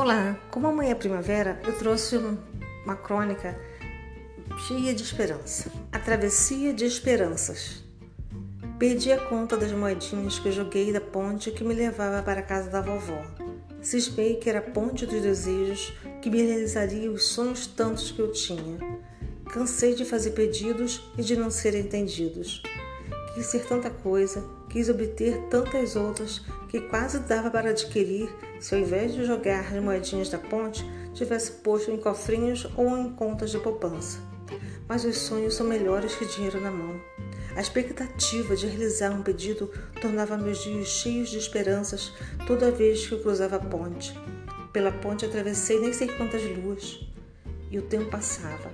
Olá, como amanhã é primavera, eu trouxe uma crônica cheia de esperança. A travessia de esperanças. Perdi a conta das moedinhas que joguei da ponte que me levava para a casa da vovó. Cismei que era a ponte dos desejos que me realizaria os sonhos tantos que eu tinha. Cansei de fazer pedidos e de não ser entendidos. Quis ser tanta coisa, quis obter tantas outras que quase dava para adquirir se ao invés de jogar as moedinhas da ponte, tivesse posto em cofrinhos ou em contas de poupança. Mas os sonhos são melhores que dinheiro na mão. A expectativa de realizar um pedido tornava meus dias cheios de esperanças toda vez que eu cruzava a ponte. Pela ponte atravessei nem sei quantas luas. E o tempo passava.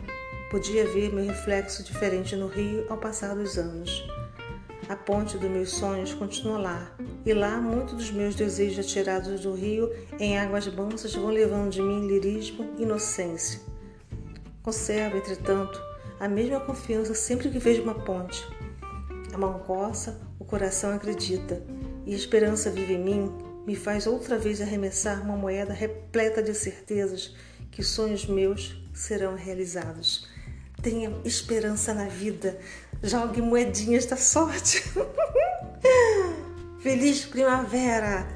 Podia ver meu reflexo diferente no rio ao passar dos anos. A ponte dos meus sonhos continua lá, e lá muitos dos meus desejos atirados do rio em águas mansas vão levando de mim lirismo e inocência. Conservo, entretanto, a mesma confiança sempre que vejo uma ponte. A mão coça, o coração acredita, e a esperança vive em mim, me faz outra vez arremessar uma moeda repleta de certezas que sonhos meus serão realizados. Tenha esperança na vida. Jogue moedinhas da sorte. Feliz primavera!